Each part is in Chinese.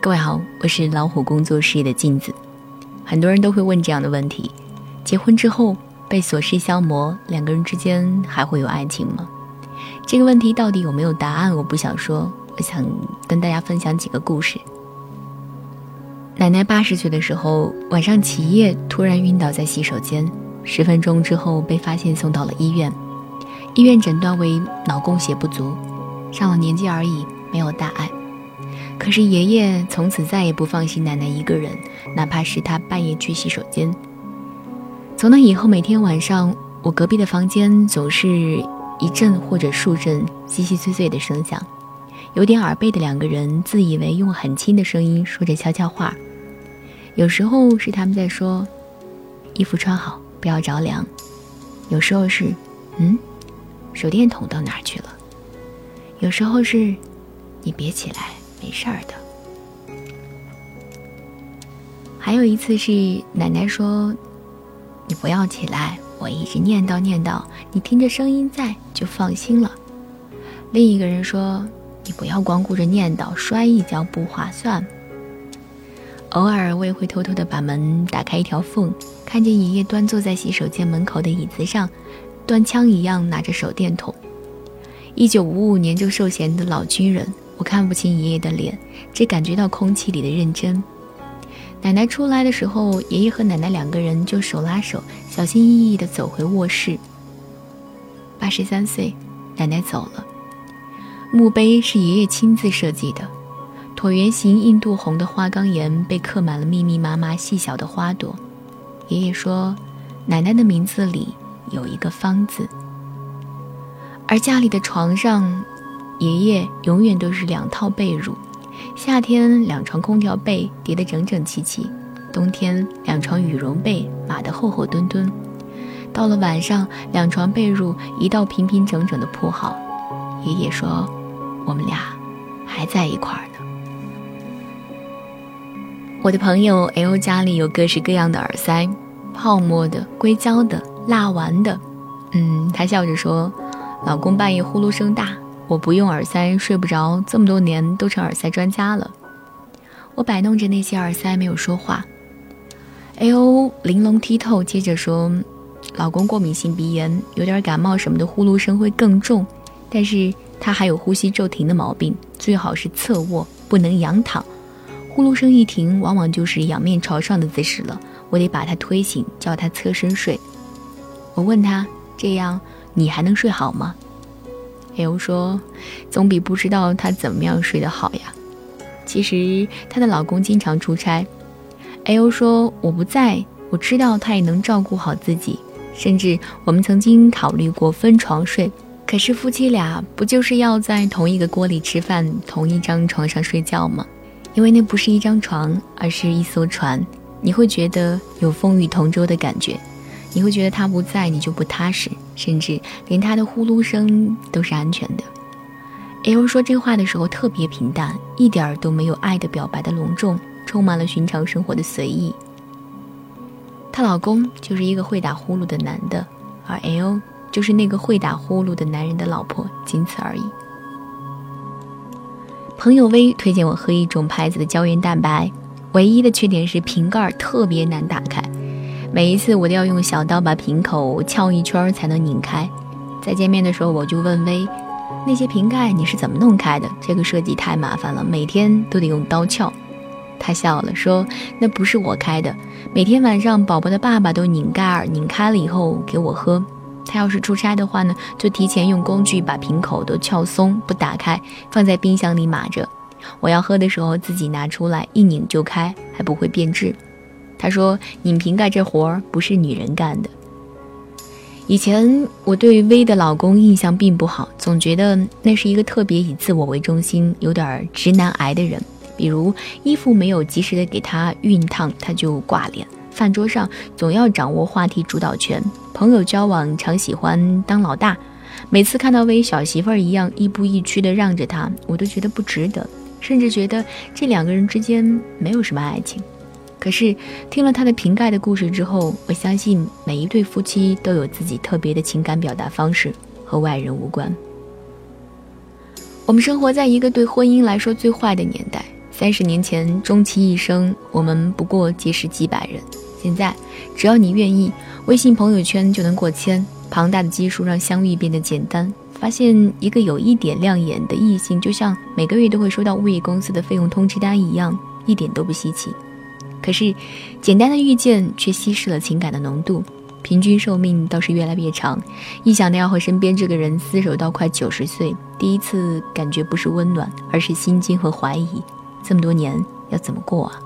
各位好，我是老虎工作室的镜子。很多人都会问这样的问题：结婚之后被琐事消磨，两个人之间还会有爱情吗？这个问题到底有没有答案？我不想说，我想跟大家分享几个故事。奶奶八十岁的时候，晚上起夜突然晕倒在洗手间，十分钟之后被发现送到了医院，医院诊断为脑供血不足，上了年纪而已，没有大碍。可是爷爷从此再也不放心奶奶一个人，哪怕是他半夜去洗手间。从那以后，每天晚上我隔壁的房间总是一阵或者数阵稀稀碎碎的声响，有点耳背的两个人自以为用很轻的声音说着悄悄话，有时候是他们在说：“衣服穿好，不要着凉。”有时候是：“嗯，手电筒到哪去了？”有时候是：“你别起来。”没事儿的。还有一次是奶奶说：“你不要起来，我一直念叨念叨，你听着声音在就放心了。”另一个人说：“你不要光顾着念叨，摔一跤不划算。”偶尔我也会偷偷的把门打开一条缝，看见爷爷端坐在洗手间门口的椅子上，端枪一样拿着手电筒。一九五五年就受衔的老军人。我看不清爷爷的脸，只感觉到空气里的认真。奶奶出来的时候，爷爷和奶奶两个人就手拉手，小心翼翼地走回卧室。八十三岁，奶奶走了。墓碑是爷爷亲自设计的，椭圆形印度红的花岗岩被刻满了密密麻麻细小的花朵。爷爷说，奶奶的名字里有一个“方”字。而家里的床上。爷爷永远都是两套被褥，夏天两床空调被叠得整整齐齐，冬天两床羽绒被码得厚厚墩墩。到了晚上，两床被褥一道平平整整的铺好。爷爷说：“我们俩还在一块儿。”我的朋友 L 家里有各式各样的耳塞，泡沫的、硅胶的、蜡丸的。嗯，他笑着说：“老公半夜呼噜声大。”我不用耳塞睡不着，这么多年都成耳塞专家了。我摆弄着那些耳塞，没有说话。哎呦，玲珑剔透。接着说，老公过敏性鼻炎，有点感冒什么的，呼噜声会更重。但是他还有呼吸骤停的毛病，最好是侧卧，不能仰躺。呼噜声一停，往往就是仰面朝上的姿势了。我得把他推醒，叫他侧身睡。我问他：“这样你还能睡好吗？” L 说：“总比不知道他怎么样睡得好呀。”其实她的老公经常出差。L 说：“我不在，我知道他也能照顾好自己。甚至我们曾经考虑过分床睡。可是夫妻俩不就是要在同一个锅里吃饭，同一张床上睡觉吗？因为那不是一张床，而是一艘船。你会觉得有风雨同舟的感觉。”你会觉得他不在，你就不踏实，甚至连他的呼噜声都是安全的。L 说这话的时候特别平淡，一点儿都没有爱的表白的隆重，充满了寻常生活的随意。她老公就是一个会打呼噜的男的，而 L 就是那个会打呼噜的男人的老婆，仅此而已。朋友 V 推荐我喝一种牌子的胶原蛋白，唯一的缺点是瓶盖特别难打开。每一次我都要用小刀把瓶口撬一圈才能拧开。在见面的时候，我就问薇：“那些瓶盖你是怎么弄开的？这个设计太麻烦了，每天都得用刀撬。”他笑了，说：“那不是我开的，每天晚上宝宝的爸爸都拧盖儿，拧开了以后给我喝。他要是出差的话呢，就提前用工具把瓶口都撬松，不打开，放在冰箱里码着。我要喝的时候自己拿出来一拧就开，还不会变质。”他说：“拧瓶盖这活儿不是女人干的。”以前我对薇的老公印象并不好，总觉得那是一个特别以自我为中心、有点直男癌的人。比如衣服没有及时的给他熨烫，他就挂脸；饭桌上总要掌握话题主导权；朋友交往常喜欢当老大。每次看到为小媳妇儿一样亦步亦趋的让着他，我都觉得不值得，甚至觉得这两个人之间没有什么爱情。可是听了他的瓶盖的故事之后，我相信每一对夫妻都有自己特别的情感表达方式，和外人无关。我们生活在一个对婚姻来说最坏的年代。三十年前，终其一生，我们不过结识几百人；现在，只要你愿意，微信朋友圈就能过千，庞大的基数让相遇变得简单。发现一个有一点亮眼的异性，就像每个月都会收到物业公司的费用通知单一样，一点都不稀奇。可是，简单的遇见却稀释了情感的浓度，平均寿命倒是越来越长。一想到要和身边这个人厮守到快九十岁，第一次感觉不是温暖，而是心惊和怀疑。这么多年要怎么过啊？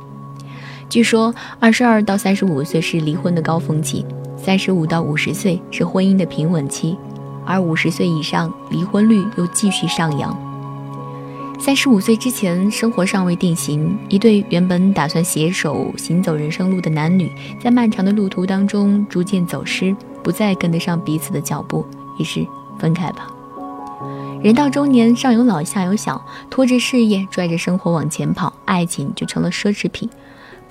据说，二十二到三十五岁是离婚的高峰期，三十五到五十岁是婚姻的平稳期，而五十岁以上离婚率又继续上扬。三十五岁之前，生活尚未定型。一对原本打算携手行走人生路的男女，在漫长的路途当中逐渐走失，不再跟得上彼此的脚步，于是分开吧。人到中年，上有老下有小，拖着事业，拽着生活往前跑，爱情就成了奢侈品。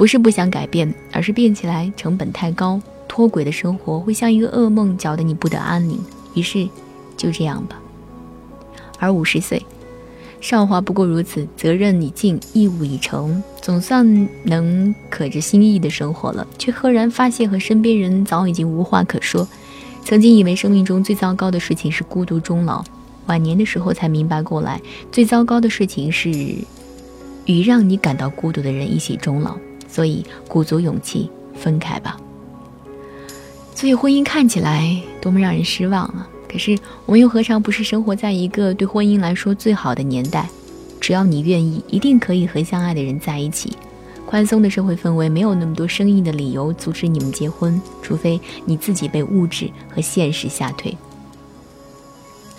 不是不想改变，而是变起来成本太高，脱轨的生活会像一个噩梦，搅得你不得安宁。于是，就这样吧。而五十岁。少华不过如此，责任已尽，义务已成，总算能可着心意的生活了，却赫然发现和身边人早已经无话可说。曾经以为生命中最糟糕的事情是孤独终老，晚年的时候才明白过来，最糟糕的事情是与让你感到孤独的人一起终老。所以鼓足勇气分开吧。所以婚姻看起来多么让人失望啊！可是，我们又何尝不是生活在一个对婚姻来说最好的年代？只要你愿意，一定可以和相爱的人在一起。宽松的社会氛围没有那么多生硬的理由阻止你们结婚，除非你自己被物质和现实吓退。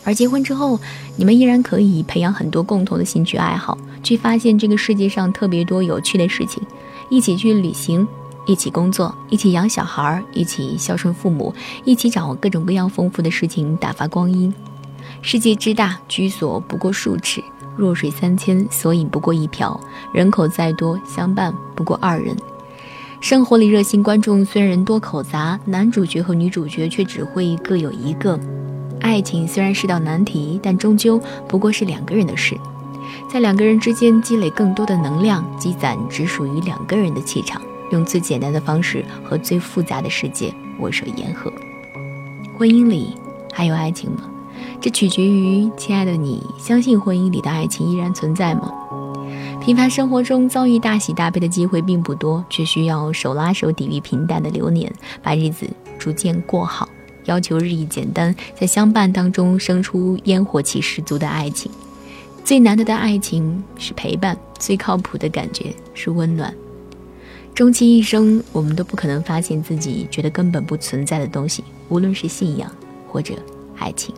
而结婚之后，你们依然可以培养很多共同的兴趣爱好，去发现这个世界上特别多有趣的事情，一起去旅行。一起工作，一起养小孩，一起孝顺父母，一起掌握各种各样丰富的事情，打发光阴。世界之大，居所不过数尺，弱水三千，索饮不过一瓢。人口再多，相伴不过二人。生活里热心观众虽然人多口杂，男主角和女主角却只会各有一个。爱情虽然是道难题，但终究不过是两个人的事。在两个人之间积累更多的能量，积攒只属于两个人的气场。用最简单的方式和最复杂的世界握手言和。婚姻里还有爱情吗？这取决于亲爱的你，相信婚姻里的爱情依然存在吗？平凡生活中遭遇大喜大悲的机会并不多，却需要手拉手抵御平淡的流年，把日子逐渐过好，要求日益简单，在相伴当中生出烟火气十足的爱情。最难得的爱情是陪伴，最靠谱的感觉是温暖。终其一生，我们都不可能发现自己觉得根本不存在的东西，无论是信仰或者爱情。